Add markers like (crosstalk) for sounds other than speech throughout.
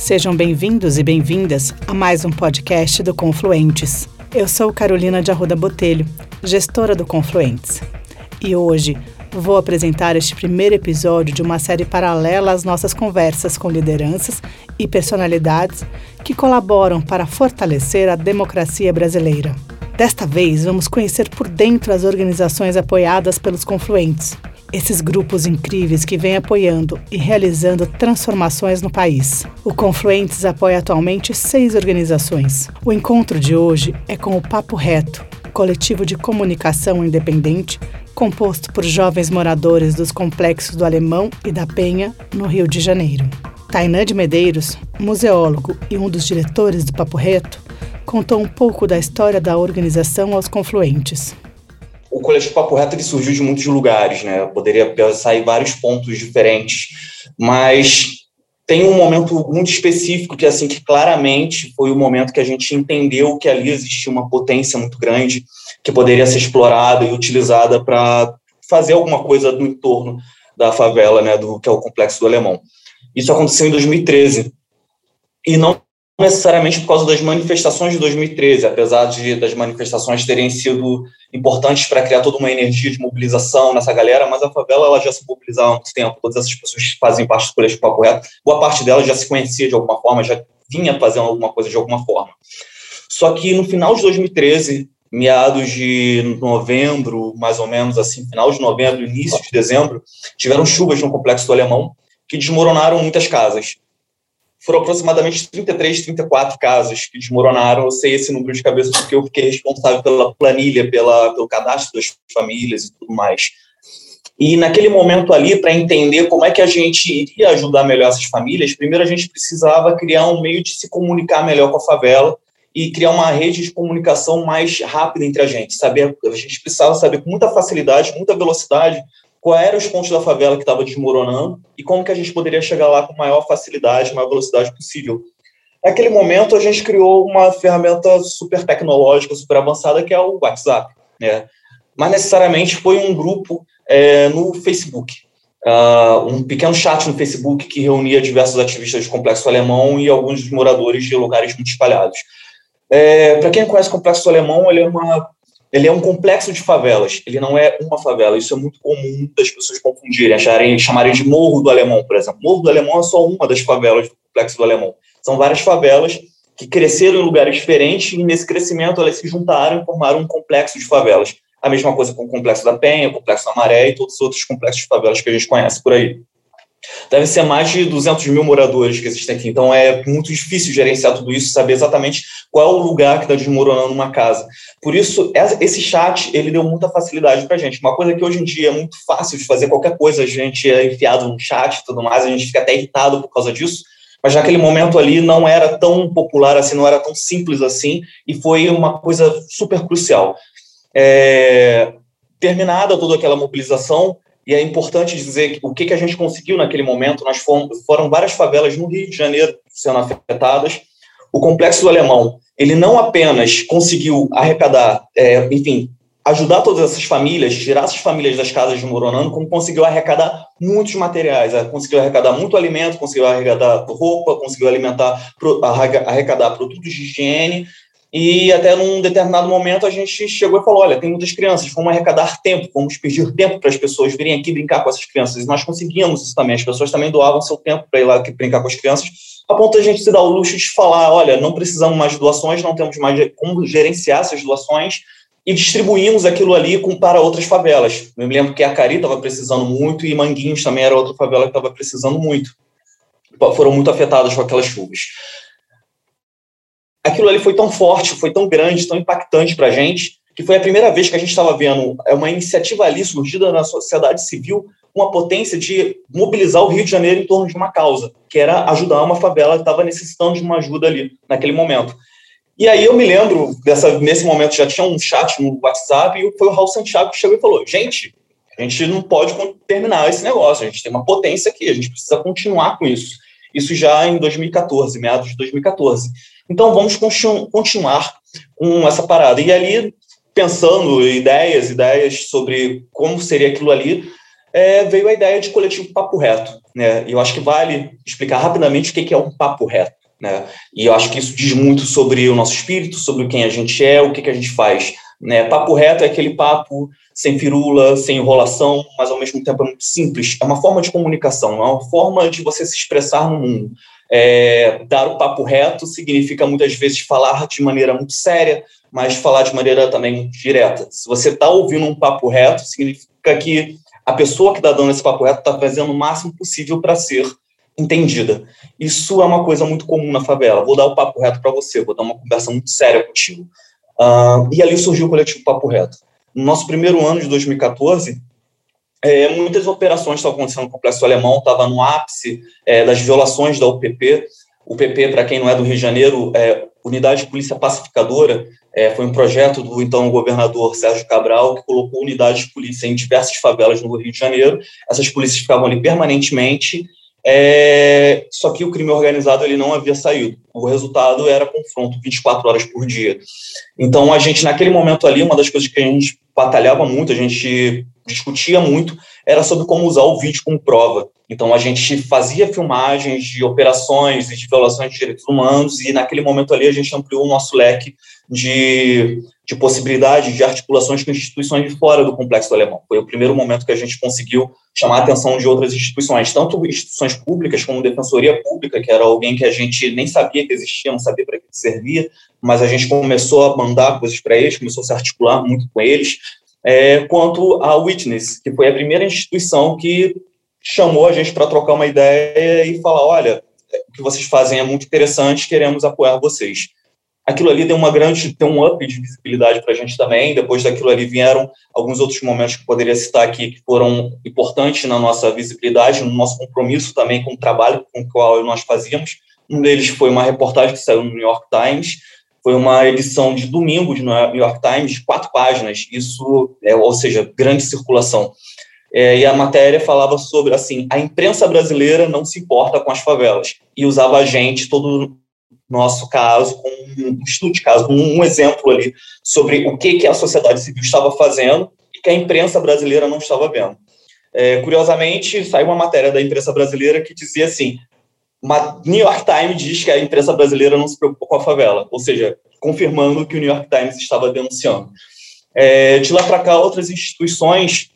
Sejam bem-vindos e bem-vindas a mais um podcast do Confluentes. Eu sou Carolina de Arruda Botelho, gestora do Confluentes. E hoje vou apresentar este primeiro episódio de uma série paralela às nossas conversas com lideranças e personalidades que colaboram para fortalecer a democracia brasileira. Desta vez, vamos conhecer por dentro as organizações apoiadas pelos Confluentes esses grupos incríveis que vêm apoiando e realizando transformações no país. O Confluentes apoia atualmente seis organizações. O encontro de hoje é com o Papo Reto, coletivo de comunicação independente composto por jovens moradores dos complexos do Alemão e da Penha, no Rio de Janeiro. Tainan de Medeiros, museólogo e um dos diretores do Papo Reto, contou um pouco da história da organização aos confluentes o coletivo Papo Reto ele surgiu de muitos lugares, né? poderia pensar em vários pontos diferentes, mas tem um momento muito específico que assim que claramente foi o momento que a gente entendeu que ali existia uma potência muito grande que poderia ser explorada e utilizada para fazer alguma coisa no entorno da favela, né, do que é o complexo do Alemão. Isso aconteceu em 2013 e não necessariamente por causa das manifestações de 2013, apesar de das manifestações terem sido importantes para criar toda uma energia de mobilização nessa galera, mas a favela ela já se mobilizava há muito tempo, todas essas pessoas que fazem parte do coletivo Papo Reto, boa parte delas já se conhecia de alguma forma, já vinha fazendo alguma coisa de alguma forma. Só que no final de 2013, meados de novembro, mais ou menos assim, final de novembro, início de dezembro, tiveram chuvas no complexo do Alemão que desmoronaram muitas casas foram aproximadamente 33, 34 casas que desmoronaram. Eu sei esse número de cabeça porque eu fiquei responsável pela planilha, pela, pelo cadastro das famílias e tudo mais. E naquele momento ali, para entender como é que a gente iria ajudar melhor essas famílias, primeiro a gente precisava criar um meio de se comunicar melhor com a favela e criar uma rede de comunicação mais rápida entre a gente. Saber, a gente precisava saber com muita facilidade, muita velocidade, quais eram os pontos da favela que estava desmoronando e como que a gente poderia chegar lá com maior facilidade, maior velocidade possível. Naquele momento, a gente criou uma ferramenta super tecnológica, super avançada, que é o WhatsApp. Né? Mas necessariamente foi um grupo é, no Facebook. Uh, um pequeno chat no Facebook que reunia diversos ativistas do Complexo Alemão e alguns moradores de lugares muito espalhados. É, Para quem conhece o Complexo Alemão, ele é uma ele é um complexo de favelas, ele não é uma favela. Isso é muito comum das pessoas confundirem, acharem, chamarem de Morro do Alemão, por exemplo. Morro do Alemão é só uma das favelas do complexo do Alemão. São várias favelas que cresceram em lugares diferentes e nesse crescimento elas se juntaram e formaram um complexo de favelas. A mesma coisa com o complexo da Penha, o complexo da Maré e todos os outros complexos de favelas que a gente conhece por aí. Deve ser mais de 200 mil moradores que existem aqui, então é muito difícil gerenciar tudo isso, saber exatamente qual é o lugar que está desmoronando uma casa. Por isso, esse chat ele deu muita facilidade para a gente. Uma coisa que hoje em dia é muito fácil de fazer qualquer coisa, a gente é enfiado no chat e tudo mais, a gente fica até irritado por causa disso, mas naquele momento ali não era tão popular assim, não era tão simples assim, e foi uma coisa super crucial. É, terminada toda aquela mobilização, e é importante dizer o que, que a gente conseguiu naquele momento. Nós fomos, foram várias favelas no Rio de Janeiro sendo afetadas. O Complexo do Alemão, ele não apenas conseguiu arrecadar, é, enfim, ajudar todas essas famílias, tirar essas famílias das casas de Moronano, como conseguiu arrecadar muitos materiais, é, conseguiu arrecadar muito alimento, conseguiu arrecadar roupa, conseguiu alimentar, arrecadar produtos de higiene, e até num determinado momento a gente chegou e falou: olha, tem muitas crianças, vamos arrecadar tempo, vamos pedir tempo para as pessoas virem aqui brincar com essas crianças. E nós conseguimos isso também. As pessoas também doavam seu tempo para ir lá brincar com as crianças, a ponto a gente se dar o luxo de falar: olha, não precisamos mais de doações, não temos mais como gerenciar essas doações e distribuímos aquilo ali com, para outras favelas. Eu me lembro que a Cari estava precisando muito e Manguinhos também era outra favela que estava precisando muito. Foram muito afetadas com aquelas chuvas aquilo ali foi tão forte, foi tão grande, tão impactante para a gente, que foi a primeira vez que a gente estava vendo é uma iniciativa ali surgida na sociedade civil, uma potência de mobilizar o Rio de Janeiro em torno de uma causa, que era ajudar uma favela que estava necessitando de uma ajuda ali, naquele momento. E aí eu me lembro, dessa, nesse momento já tinha um chat no WhatsApp, e foi o Raul Santiago que chegou e falou, gente, a gente não pode terminar esse negócio, a gente tem uma potência aqui, a gente precisa continuar com isso. Isso já em 2014, meados de 2014. Então, vamos continuar com essa parada. E ali, pensando ideias, ideias sobre como seria aquilo ali, é, veio a ideia de coletivo Papo Reto. né? E eu acho que vale explicar rapidamente o que é um papo reto, né? E eu acho que isso diz muito sobre o nosso espírito, sobre quem a gente é, o que, que a gente faz. Né? Papo reto é aquele papo sem firula, sem enrolação, mas ao mesmo tempo é muito simples. É uma forma de comunicação, é uma forma de você se expressar no mundo. É, dar o papo reto significa muitas vezes falar de maneira muito séria, mas falar de maneira também direta. Se você está ouvindo um papo reto, significa que a pessoa que está dando esse papo reto está fazendo o máximo possível para ser entendida. Isso é uma coisa muito comum na favela. Vou dar o papo reto para você, vou dar uma conversa muito séria contigo. Uh, e ali surgiu o coletivo Papo Reto. No nosso primeiro ano de 2014, é, muitas operações estavam acontecendo no Complexo Alemão, estava no ápice é, das violações da UPP. O PP, para quem não é do Rio de Janeiro, é Unidade de Polícia Pacificadora, é, foi um projeto do então governador Sérgio Cabral, que colocou unidades de polícia em diversas favelas no Rio de Janeiro. Essas polícias ficavam ali permanentemente, é, só que o crime organizado ele não havia saído. O resultado era confronto 24 horas por dia. Então, a gente, naquele momento ali, uma das coisas que a gente batalhava muito, a gente discutia muito, era sobre como usar o vídeo como prova. Então, a gente fazia filmagens de operações e de violações de direitos humanos, e naquele momento ali a gente ampliou o nosso leque de, de possibilidades de articulações com instituições de fora do complexo alemão. Foi o primeiro momento que a gente conseguiu chamar a atenção de outras instituições, tanto instituições públicas como Defensoria Pública, que era alguém que a gente nem sabia que existia, não sabia para que servia, mas a gente começou a mandar coisas para eles, começou a se articular muito com eles, é, quanto a Witness, que foi a primeira instituição que chamou a gente para trocar uma ideia e falar, olha, o que vocês fazem é muito interessante, queremos apoiar vocês. Aquilo ali deu uma grande, deu um up de visibilidade para a gente também. Depois daquilo ali vieram alguns outros momentos que eu poderia citar aqui que foram importantes na nossa visibilidade, no nosso compromisso também com o trabalho com o qual nós fazíamos. Um deles foi uma reportagem que saiu no New York Times, foi uma edição de domingo de New York Times, quatro páginas, isso, é, ou seja, grande circulação. É, e a matéria falava sobre, assim, a imprensa brasileira não se importa com as favelas, e usava a gente, todo nosso caso, um estudo de caso, um, um exemplo ali sobre o que, que a sociedade civil estava fazendo e que a imprensa brasileira não estava vendo. É, curiosamente, saiu uma matéria da imprensa brasileira que dizia assim, New York Times diz que a imprensa brasileira não se preocupa com a favela, ou seja, confirmando que o New York Times estava denunciando. É, de lá para cá, outras instituições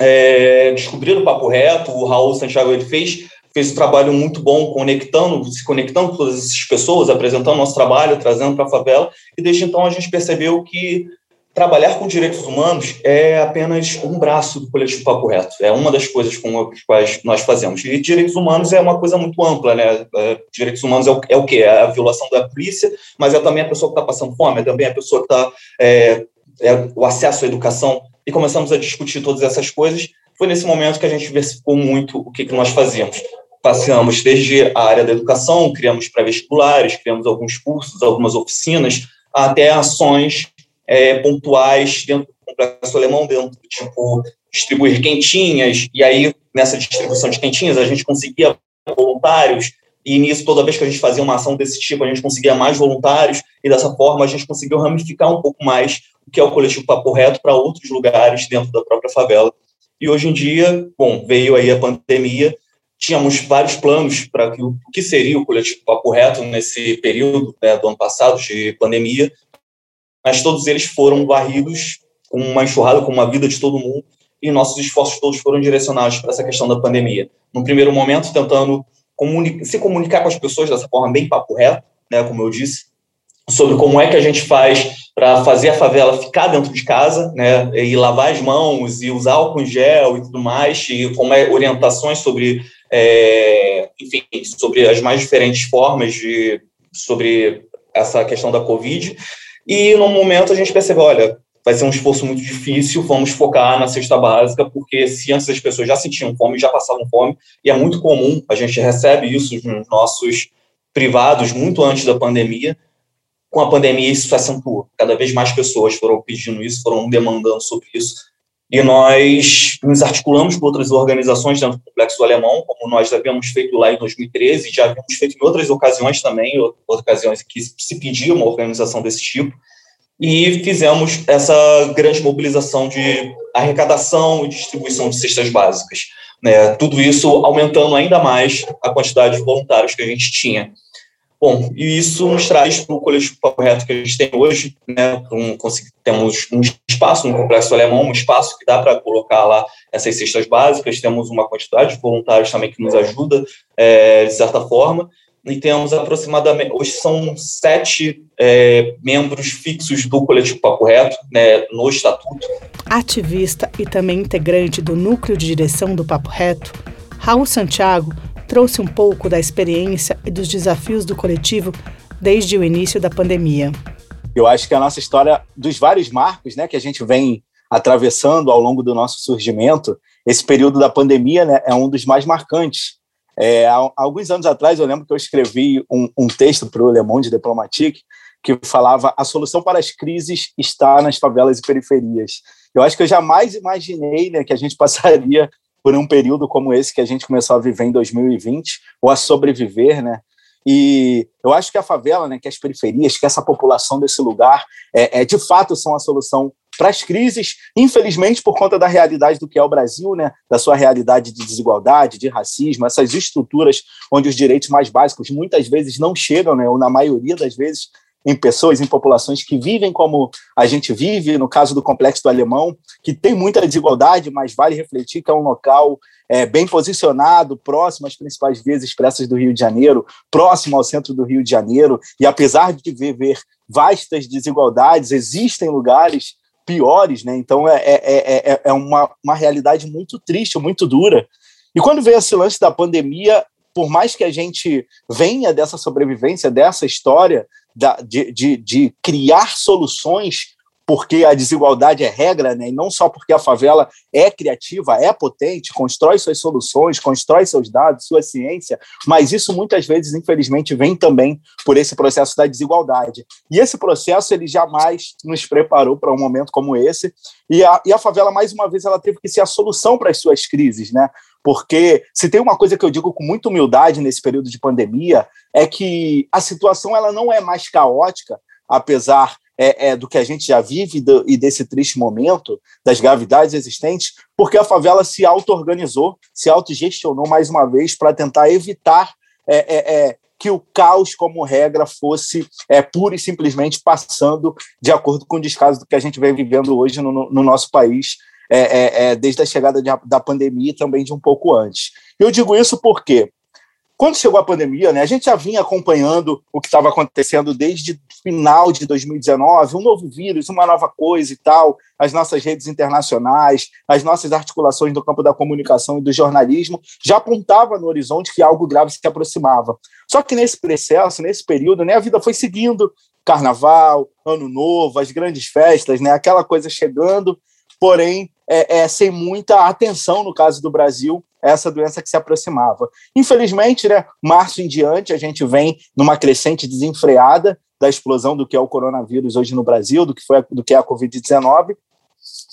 é, descobriram o Papo Reto, o Raul Santiago ele fez, fez um trabalho muito bom conectando, se conectando com todas essas pessoas, apresentando nosso trabalho, trazendo para a favela, e desde então a gente percebeu que trabalhar com direitos humanos é apenas um braço do coletivo Papo Reto. É uma das coisas com as quais nós fazemos. E direitos humanos é uma coisa muito ampla, né? É, direitos humanos é o, é o quê? É a violação da polícia, mas é também a pessoa que está passando fome, é também a pessoa que está... É, é, o acesso à educação. E começamos a discutir todas essas coisas. Foi nesse momento que a gente diversificou muito o que, que nós fazíamos. Passeamos desde a área da educação, criamos pré-vestibulares, criamos alguns cursos, algumas oficinas, até ações é, pontuais dentro do complexo alemão, dentro tipo distribuir quentinhas, e aí nessa distribuição de quentinhas a gente conseguia voluntários, e nisso, toda vez que a gente fazia uma ação desse tipo, a gente conseguia mais voluntários, e dessa forma a gente conseguiu ramificar um pouco mais o que é o coletivo Papo Reto para outros lugares dentro da própria favela. E hoje em dia, bom, veio aí a pandemia, tínhamos vários planos para o que seria o coletivo Papo Reto nesse período né, do ano passado de pandemia, mas todos eles foram varridos com uma enxurrada, com uma vida de todo mundo, e nossos esforços todos foram direcionados para essa questão da pandemia. No primeiro momento, tentando comuni se comunicar com as pessoas dessa forma bem papo reto, né, como eu disse, sobre como é que a gente faz para fazer a favela ficar dentro de casa, né, e lavar as mãos, e usar álcool em gel e tudo mais, e como é orientações sobre, é, enfim, sobre as mais diferentes formas de, sobre essa questão da Covid, e no momento a gente percebeu, olha, vai ser um esforço muito difícil, vamos focar na cesta básica, porque se antes as pessoas já sentiam fome, já passavam fome, e é muito comum, a gente recebe isso nos nossos privados muito antes da pandemia, com a pandemia isso se acentuou, cada vez mais pessoas foram pedindo isso, foram demandando sobre isso, e nós nos articulamos com outras organizações dentro do Complexo Alemão, como nós havíamos feito lá em 2013, e já havíamos feito em outras ocasiões também, ocasiões que se pedia uma organização desse tipo, e fizemos essa grande mobilização de arrecadação e distribuição de cestas básicas. Né? Tudo isso aumentando ainda mais a quantidade de voluntários que a gente tinha. Bom, e isso nos traz para o coletivo Papo Reto que a gente tem hoje, né? Um, temos um espaço no Complexo Alemão, um espaço que dá para colocar lá essas cestas básicas, temos uma quantidade de voluntários também que nos ajuda, é, de certa forma, e temos aproximadamente, hoje são sete é, membros fixos do coletivo Papo Reto, né, no estatuto. Ativista e também integrante do núcleo de direção do Papo Reto, Raul Santiago trouxe um pouco da experiência e dos desafios do coletivo desde o início da pandemia. Eu acho que a nossa história dos vários marcos né, que a gente vem atravessando ao longo do nosso surgimento, esse período da pandemia né, é um dos mais marcantes é, há, alguns anos atrás, eu lembro que eu escrevi um, um texto para o Le Monde Diplomatique que falava a solução para as crises está nas favelas e periferias. Eu acho que eu jamais imaginei né, que a gente (laughs) passaria por um período como esse que a gente começou a viver em 2020, ou a sobreviver, né? E eu acho que a favela, né, que as periferias, que essa população desse lugar, é, é de fato são a solução para as crises, infelizmente por conta da realidade do que é o Brasil, né, da sua realidade de desigualdade, de racismo, essas estruturas onde os direitos mais básicos muitas vezes não chegam, né, ou na maioria das vezes em pessoas, em populações que vivem como a gente vive, no caso do Complexo do Alemão, que tem muita desigualdade, mas vale refletir que é um local é, bem posicionado, próximo às principais vias expressas do Rio de Janeiro, próximo ao centro do Rio de Janeiro, e apesar de viver vastas desigualdades, existem lugares piores, né? Então é, é, é, é uma, uma realidade muito triste, muito dura. E quando veio esse lance da pandemia, por mais que a gente venha dessa sobrevivência, dessa história da, de, de, de criar soluções porque a desigualdade é regra, né? e não só porque a favela é criativa, é potente, constrói suas soluções, constrói seus dados, sua ciência, mas isso muitas vezes, infelizmente, vem também por esse processo da desigualdade. E esse processo ele jamais nos preparou para um momento como esse, e a, e a favela, mais uma vez, ela teve que ser a solução para as suas crises, né? Porque se tem uma coisa que eu digo com muita humildade nesse período de pandemia é que a situação ela não é mais caótica, apesar é, é, do que a gente já vive do, e desse triste momento, das gravidades existentes, porque a favela se auto-organizou, se autogestionou mais uma vez para tentar evitar é, é, é, que o caos, como regra, fosse é, pura e simplesmente passando de acordo com o descaso do que a gente vem vivendo hoje no, no nosso país, desde a chegada de, da pandemia e também de um pouco antes. Eu digo isso porque quando chegou a pandemia, né, a gente já vinha acompanhando o que estava acontecendo desde o final de 2019, um novo vírus, uma nova coisa e tal, as nossas redes internacionais, as nossas articulações no campo da comunicação e do jornalismo já apontava no horizonte que algo grave se aproximava. Só que nesse processo, nesse período, né, a vida foi seguindo, carnaval, ano novo, as grandes festas, né, aquela coisa chegando, porém é, é, sem muita atenção no caso do Brasil essa doença que se aproximava. Infelizmente, né, março em diante, a gente vem numa crescente desenfreada da explosão do que é o coronavírus hoje no Brasil, do que, foi, do que é a Covid-19.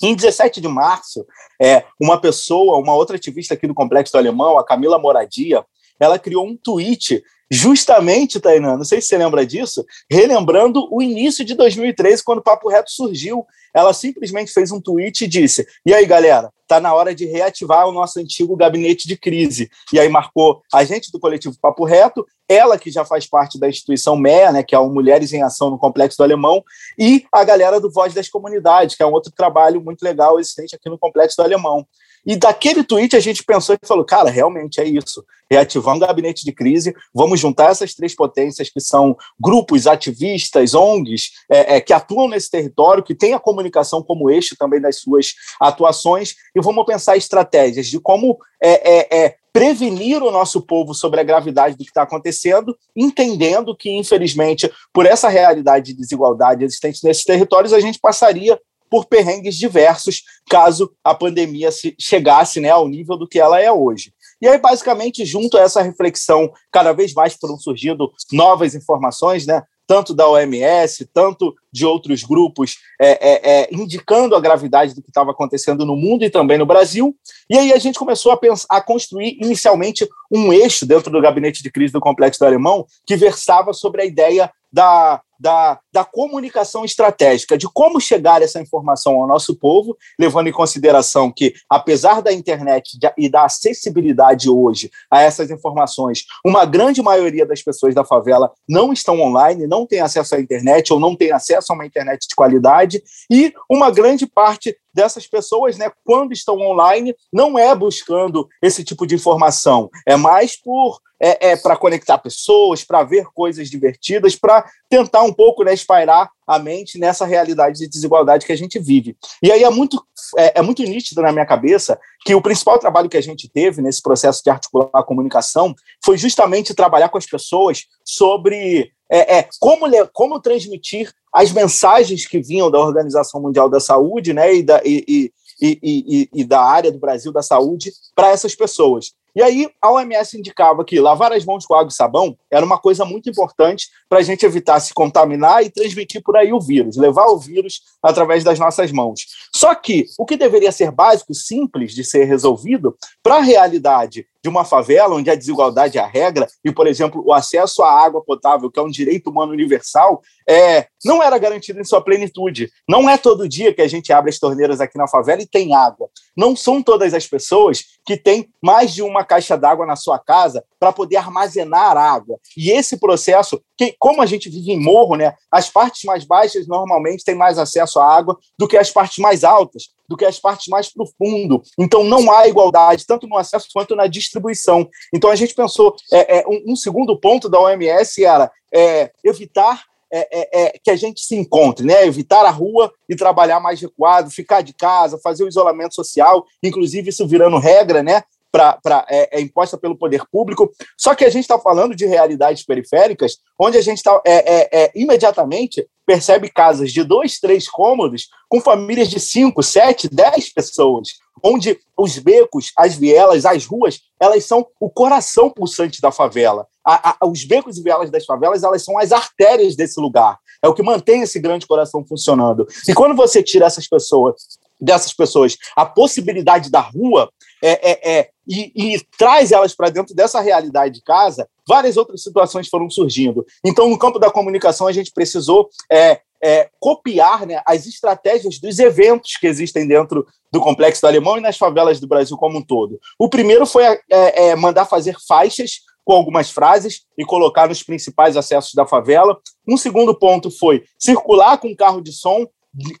Em 17 de março, é, uma pessoa, uma outra ativista aqui do Complexo do Alemão, a Camila Moradia, ela criou um tweet justamente, Tainan, não sei se você lembra disso, relembrando o início de 2013, quando o Papo Reto surgiu. Ela simplesmente fez um tweet e disse: E aí, galera, tá na hora de reativar o nosso antigo gabinete de crise. E aí marcou a gente do coletivo Papo Reto, ela que já faz parte da instituição MEA, né, que é o Mulheres em Ação no Complexo do Alemão, e a galera do Voz das Comunidades, que é um outro trabalho muito legal existente aqui no Complexo do Alemão. E daquele tweet a gente pensou e falou: cara, realmente é isso. Reativar um gabinete de crise, vamos juntar essas três potências que são grupos ativistas, ONGs, é, é, que atuam nesse território, que têm a comunicação como eixo também das suas atuações, e vamos pensar estratégias de como é, é, é prevenir o nosso povo sobre a gravidade do que está acontecendo, entendendo que, infelizmente, por essa realidade de desigualdade existente nesses territórios, a gente passaria por perrengues diversos, caso a pandemia chegasse né, ao nível do que ela é hoje. E aí, basicamente, junto a essa reflexão, cada vez mais foram surgindo novas informações, né? tanto da OMS, tanto de outros grupos, é, é, é, indicando a gravidade do que estava acontecendo no mundo e também no Brasil. E aí a gente começou a, pensar, a construir inicialmente um eixo dentro do gabinete de crise do Complexo do Alemão que versava sobre a ideia da da, da comunicação estratégica, de como chegar essa informação ao nosso povo, levando em consideração que, apesar da internet e da acessibilidade hoje a essas informações, uma grande maioria das pessoas da favela não estão online, não tem acesso à internet ou não tem acesso a uma internet de qualidade, e uma grande parte dessas pessoas, né, quando estão online, não é buscando esse tipo de informação, é mais por é, é para conectar pessoas, para ver coisas divertidas, para tentar um pouco né, espairar a mente nessa realidade de desigualdade que a gente vive. E aí é muito, é, é, muito nítido na minha cabeça que o principal trabalho que a gente teve nesse processo de articular a comunicação foi justamente trabalhar com as pessoas sobre é, é, como, como transmitir as mensagens que vinham da Organização Mundial da Saúde né, e, da, e, e, e, e da área do Brasil da saúde para essas pessoas. E aí a OMS indicava que lavar as mãos com água e sabão era uma coisa muito importante para a gente evitar se contaminar e transmitir por aí o vírus, levar o vírus através das nossas mãos. Só que o que deveria ser básico, simples de ser resolvido, para a realidade de uma favela onde a desigualdade é a regra e, por exemplo, o acesso à água potável, que é um direito humano universal, é, não era garantido em sua plenitude. Não é todo dia que a gente abre as torneiras aqui na favela e tem água. Não são todas as pessoas que têm mais de uma caixa d'água na sua casa para poder armazenar água. E esse processo, que, como a gente vive em morro, né, as partes mais baixas normalmente têm mais acesso à água do que as partes mais altas, do que as partes mais profundo. Então não há igualdade, tanto no acesso quanto na distribuição. Então a gente pensou, é, é um, um, segundo ponto da OMS era é, evitar é, é, é, que a gente se encontre, né? Evitar a rua e trabalhar mais recuado, ficar de casa, fazer o isolamento social, inclusive isso virando regra, né? Pra, pra, é, é, imposta pelo poder público. Só que a gente está falando de realidades periféricas, onde a gente está é, é, é, imediatamente percebe casas de dois, três cômodos com famílias de cinco, sete, dez pessoas, onde os becos, as vielas, as ruas, elas são o coração pulsante da favela. A, a, os becos e vielas das favelas, elas são as artérias desse lugar. É o que mantém esse grande coração funcionando. E quando você tira essas pessoas, dessas pessoas, a possibilidade da rua, é, é, é e, e, traz elas para dentro dessa realidade de casa, várias outras situações foram surgindo. Então, no campo da comunicação, a gente precisou é, é, copiar né, as estratégias dos eventos que existem dentro do Complexo do Alemão e nas favelas do Brasil como um todo. O primeiro foi é, é, mandar fazer faixas com algumas frases e colocar nos principais acessos da favela. Um segundo ponto foi circular com carro de som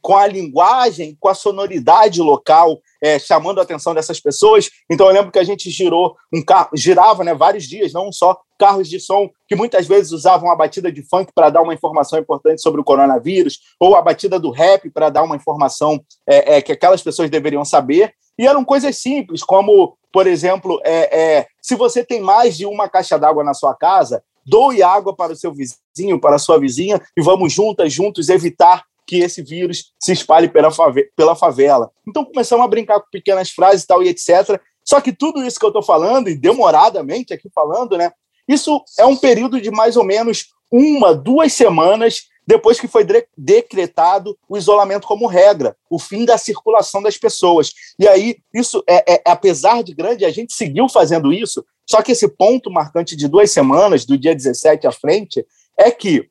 com a linguagem, com a sonoridade local, é, chamando a atenção dessas pessoas. Então eu lembro que a gente girou um carro, girava né, vários dias, não só carros de som que muitas vezes usavam a batida de funk para dar uma informação importante sobre o coronavírus, ou a batida do rap para dar uma informação é, é, que aquelas pessoas deveriam saber. E eram coisas simples, como, por exemplo, é, é, se você tem mais de uma caixa d'água na sua casa, doe água para o seu vizinho, para a sua vizinha, e vamos juntas, juntos, evitar que esse vírus se espalhe pela, pela favela. Então começamos a brincar com pequenas frases e tal e etc. Só que tudo isso que eu estou falando, e demoradamente aqui falando, né? Isso é um período de mais ou menos uma, duas semanas depois que foi decretado o isolamento como regra, o fim da circulação das pessoas. E aí, isso, é, é, apesar de grande, a gente seguiu fazendo isso, só que esse ponto marcante de duas semanas, do dia 17 à frente, é que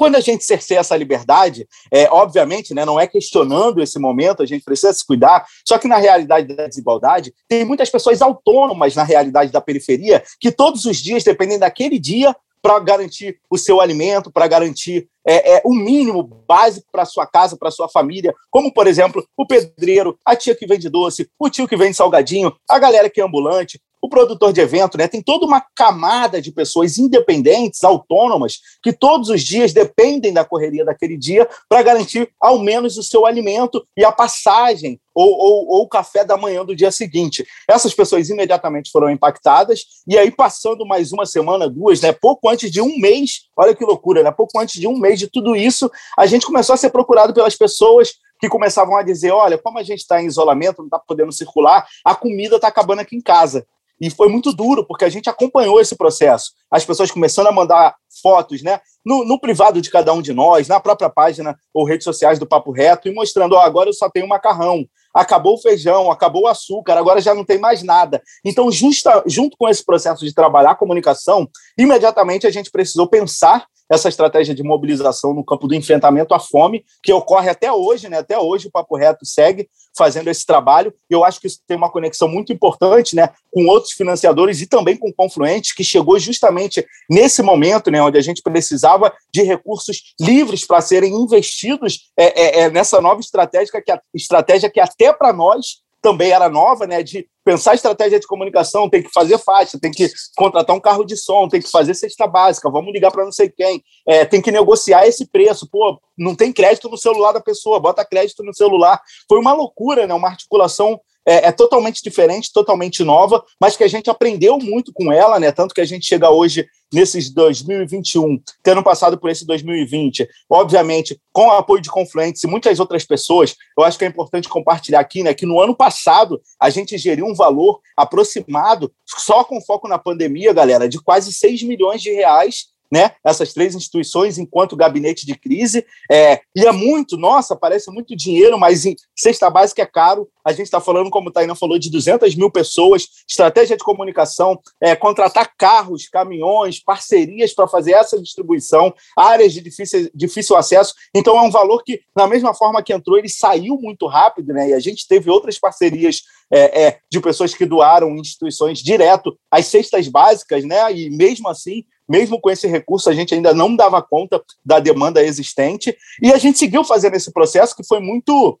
quando a gente cerceia essa liberdade, é, obviamente, né, não é questionando esse momento, a gente precisa se cuidar, só que na realidade da desigualdade, tem muitas pessoas autônomas na realidade da periferia que todos os dias dependem daquele dia para garantir o seu alimento, para garantir é, é, o mínimo básico para sua casa, para sua família, como, por exemplo, o pedreiro, a tia que vende doce, o tio que vende salgadinho, a galera que é ambulante, o produtor de evento, né? Tem toda uma camada de pessoas independentes, autônomas, que todos os dias dependem da correria daquele dia para garantir ao menos o seu alimento e a passagem ou, ou, ou, o café da manhã do dia seguinte. Essas pessoas imediatamente foram impactadas, e aí, passando mais uma semana, duas, né? Pouco antes de um mês, olha que loucura, né? Pouco antes de um mês de tudo isso, a gente começou a ser procurado pelas pessoas que começavam a dizer: olha, como a gente está em isolamento, não está podendo circular, a comida está acabando aqui em casa. E foi muito duro, porque a gente acompanhou esse processo. As pessoas começando a mandar fotos, né? No, no, privado de cada um de nós, na própria página ou redes sociais do Papo Reto, e mostrando: ó, agora eu só tenho macarrão, acabou o feijão, acabou o açúcar, agora já não tem mais nada. Então, justa, junto com esse processo de trabalhar a comunicação, imediatamente a gente precisou pensar essa estratégia de mobilização no campo do enfrentamento à fome, que ocorre até hoje, né? Até hoje o Papo Reto segue fazendo esse trabalho. Eu acho que isso tem uma conexão muito importante, né, com outros financiadores e também com Confluente, que chegou justamente nesse momento, né, onde a gente precisava de recursos livres para serem investidos é, é, é, nessa nova estratégia que, estratégia que até para nós também era nova, né, de pensar estratégia de comunicação, tem que fazer faixa, tem que contratar um carro de som, tem que fazer cesta básica, vamos ligar para não sei quem, é, tem que negociar esse preço, pô, não tem crédito no celular da pessoa, bota crédito no celular. Foi uma loucura, né, uma articulação é, é, totalmente diferente, totalmente nova, mas que a gente aprendeu muito com ela, né? Tanto que a gente chega hoje nesses 2021, tendo passado por esse 2020, obviamente, com o apoio de Confluentes e muitas outras pessoas, eu acho que é importante compartilhar aqui, né? Que no ano passado a gente geriu um valor aproximado, só com foco na pandemia, galera, de quase 6 milhões de reais né, essas três instituições enquanto gabinete de crise. É, e é muito, nossa, parece muito dinheiro, mas em cesta básica é caro. A gente está falando, como o Tainá falou, de 200 mil pessoas, estratégia de comunicação, é, contratar carros, caminhões, parcerias para fazer essa distribuição, áreas de difícil, difícil acesso. Então, é um valor que, na mesma forma que entrou, ele saiu muito rápido, né? E a gente teve outras parcerias é, é, de pessoas que doaram instituições direto às cestas básicas, né? E mesmo assim, mesmo com esse recurso, a gente ainda não dava conta da demanda existente. E a gente seguiu fazendo esse processo que foi muito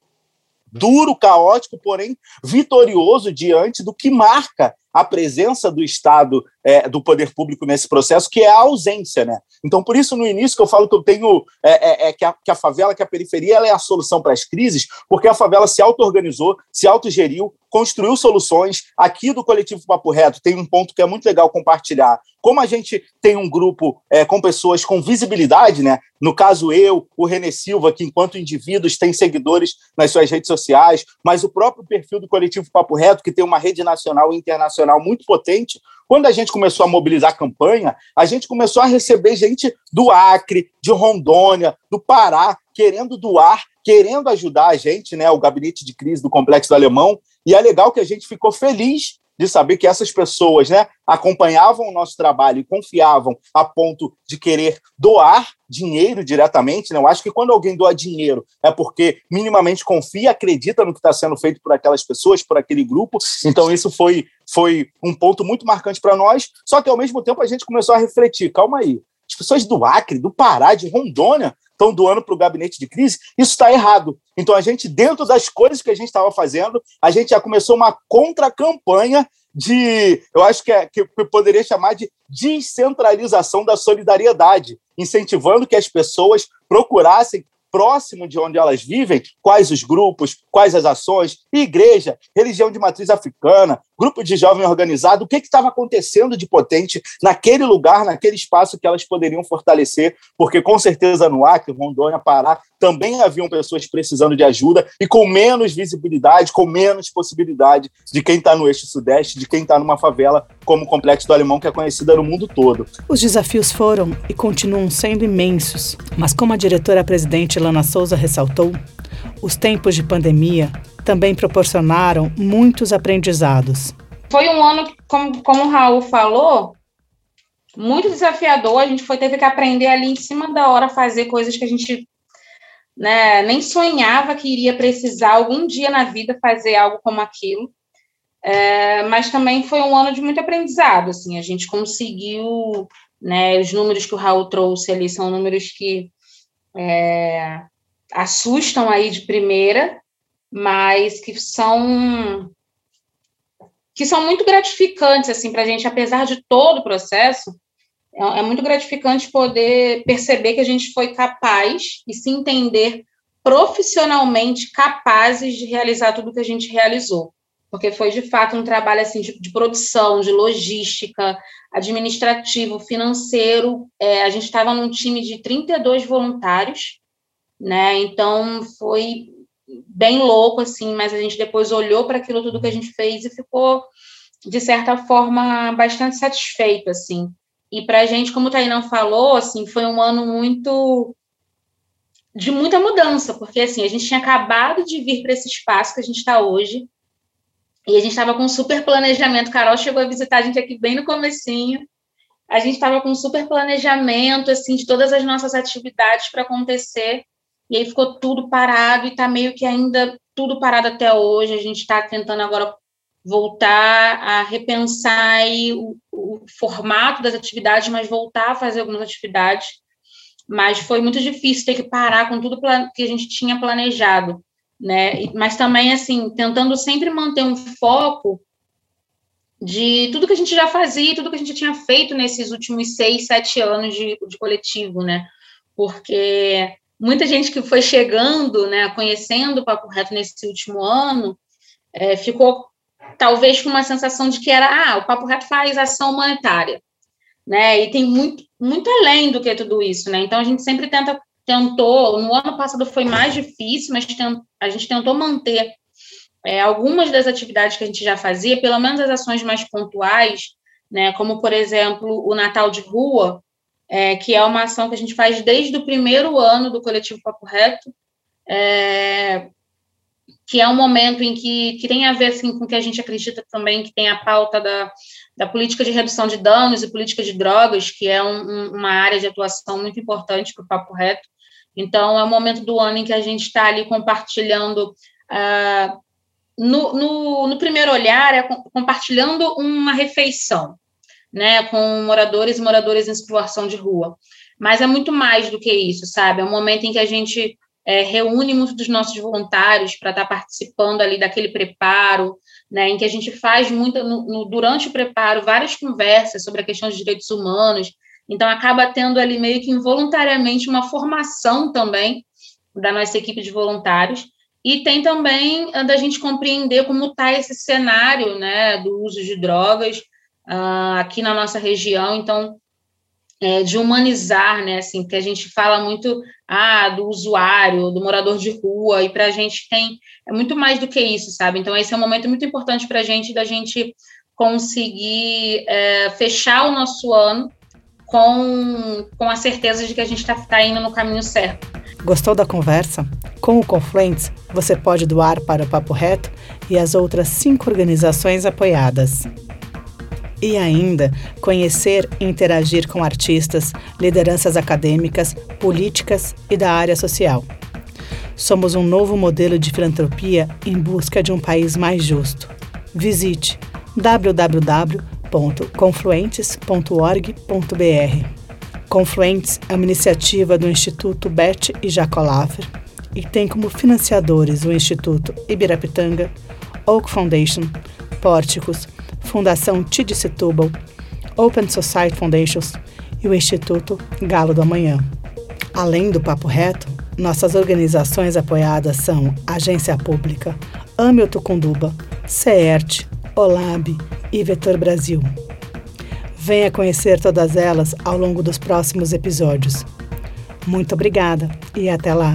duro, caótico, porém vitorioso diante do que marca a presença do Estado, é, do poder público nesse processo, que é a ausência, né? Então, por isso, no início que eu falo que eu tenho é, é, é que, a, que, a, favela, que a periferia, ela é a solução para as crises, porque a favela se auto-organizou, se autogeriu, construiu soluções. Aqui do Coletivo Papo Reto tem um ponto que é muito legal compartilhar. Como a gente tem um grupo é, com pessoas com visibilidade, né? No caso, eu, o René Silva, que enquanto indivíduos tem seguidores nas suas redes sociais, mas o próprio perfil do Coletivo Papo Reto, que tem uma rede nacional e internacional muito potente, quando a gente começou a mobilizar a campanha, a gente começou a receber gente do Acre, de Rondônia, do Pará, querendo doar, querendo ajudar a gente, né, o gabinete de crise do Complexo do Alemão. E é legal que a gente ficou feliz de saber que essas pessoas né, acompanhavam o nosso trabalho e confiavam a ponto de querer doar dinheiro diretamente. Né? Eu acho que quando alguém doa dinheiro é porque minimamente confia, acredita no que está sendo feito por aquelas pessoas, por aquele grupo. Então, isso foi, foi um ponto muito marcante para nós. Só que, ao mesmo tempo, a gente começou a refletir: calma aí, as pessoas do Acre, do Pará, de Rondônia estão doando para o gabinete de crise, isso está errado. Então, a gente, dentro das coisas que a gente estava fazendo, a gente já começou uma contra-campanha de, eu acho que, é, que eu poderia chamar de descentralização da solidariedade, incentivando que as pessoas procurassem próximo de onde elas vivem, quais os grupos, quais as ações, igreja, religião de matriz africana, grupo de jovem organizado, o que estava acontecendo de potente naquele lugar, naquele espaço que elas poderiam fortalecer, porque com certeza no Acre, Rondônia, Pará, também haviam pessoas precisando de ajuda e com menos visibilidade, com menos possibilidade de quem está no eixo sudeste, de quem está numa favela como o Complexo do Alemão, que é conhecida no mundo todo. Os desafios foram e continuam sendo imensos, mas como a diretora-presidente Lana Souza ressaltou, os tempos de pandemia também proporcionaram muitos aprendizados. Foi um ano, como, como o Raul falou, muito desafiador. A gente foi teve que aprender ali em cima da hora fazer coisas que a gente né, nem sonhava que iria precisar algum dia na vida fazer algo como aquilo. É, mas também foi um ano de muito aprendizado. Assim, a gente conseguiu, né, os números que o Raul trouxe ali são números que é, assustam aí de primeira, mas que são que são muito gratificantes assim para a gente, apesar de todo o processo. É, é muito gratificante poder perceber que a gente foi capaz e se entender profissionalmente capazes de realizar tudo que a gente realizou porque foi de fato um trabalho assim de, de produção, de logística, administrativo, financeiro. É, a gente estava num time de 32 voluntários, né? Então foi bem louco assim, mas a gente depois olhou para aquilo tudo que a gente fez e ficou de certa forma bastante satisfeito assim. E para a gente, como o Tainão falou, assim, foi um ano muito de muita mudança, porque assim a gente tinha acabado de vir para esse espaço que a gente está hoje e a gente estava com um super planejamento. Carol chegou a visitar a gente aqui bem no comecinho. a gente estava com um super planejamento assim de todas as nossas atividades para acontecer e aí ficou tudo parado e está meio que ainda tudo parado até hoje. A gente está tentando agora voltar a repensar o, o, formato das atividades, mas voltar a fazer algumas atividades. Mas foi muito difícil ter que parar com tudo que a gente tinha planejado, né? Mas também assim tentando sempre manter um foco de tudo que a gente já fazia, tudo que a gente tinha feito nesses últimos seis, sete anos de, de coletivo, né? Porque muita gente que foi chegando, né, conhecendo o Papo Reto nesse último ano, é, ficou talvez com uma sensação de que era, ah, o Papo Reto faz ação humanitária, né? E tem muito, muito além do que tudo isso, né? Então a gente sempre tenta, tentou, no ano passado foi mais difícil, mas tent, a gente tentou manter é, algumas das atividades que a gente já fazia, pelo menos as ações mais pontuais, né, como, por exemplo, o Natal de Rua, é, que é uma ação que a gente faz desde o primeiro ano do Coletivo Papo Reto, é, que é um momento em que, que tem a ver assim, com o que a gente acredita também, que tem a pauta da, da política de redução de danos e política de drogas, que é um, um, uma área de atuação muito importante para o Papo Reto. Então, é o momento do ano em que a gente está ali compartilhando uh, no, no, no primeiro olhar, é compartilhando uma refeição, né, com moradores e moradoras em situação de rua. Mas é muito mais do que isso, sabe? É um momento em que a gente é, reúne muitos dos nossos voluntários para estar tá participando ali daquele preparo, né, em que a gente faz muito, no, no, durante o preparo, várias conversas sobre a questão dos direitos humanos, então acaba tendo ali meio que involuntariamente uma formação também da nossa equipe de voluntários, e tem também da gente compreender como está esse cenário né, do uso de drogas uh, aqui na nossa região. Então, é, de humanizar, né, assim, porque a gente fala muito ah, do usuário, do morador de rua, e para a gente tem é muito mais do que isso, sabe? Então, esse é um momento muito importante para a gente, da gente conseguir é, fechar o nosso ano com, com a certeza de que a gente está tá indo no caminho certo. Gostou da conversa? Com o Confluentes, você pode doar para o Papo Reto e as outras cinco organizações apoiadas. E ainda conhecer e interagir com artistas, lideranças acadêmicas, políticas e da área social. Somos um novo modelo de filantropia em busca de um país mais justo. Visite www.confluentes.org.br. Confluentes é uma iniciativa do Instituto Beth e Jacolafer e tem como financiadores o Instituto Ibirapitanga, Oak Foundation, Pórticos, Fundação Tid Setúbal, Open Society Foundations e o Instituto Galo do Amanhã. Além do Papo Reto, nossas organizações apoiadas são Agência Pública, Ame Tucunduba, CERT, OLAB e Vetor Brasil. Venha conhecer todas elas ao longo dos próximos episódios. Muito obrigada e até lá!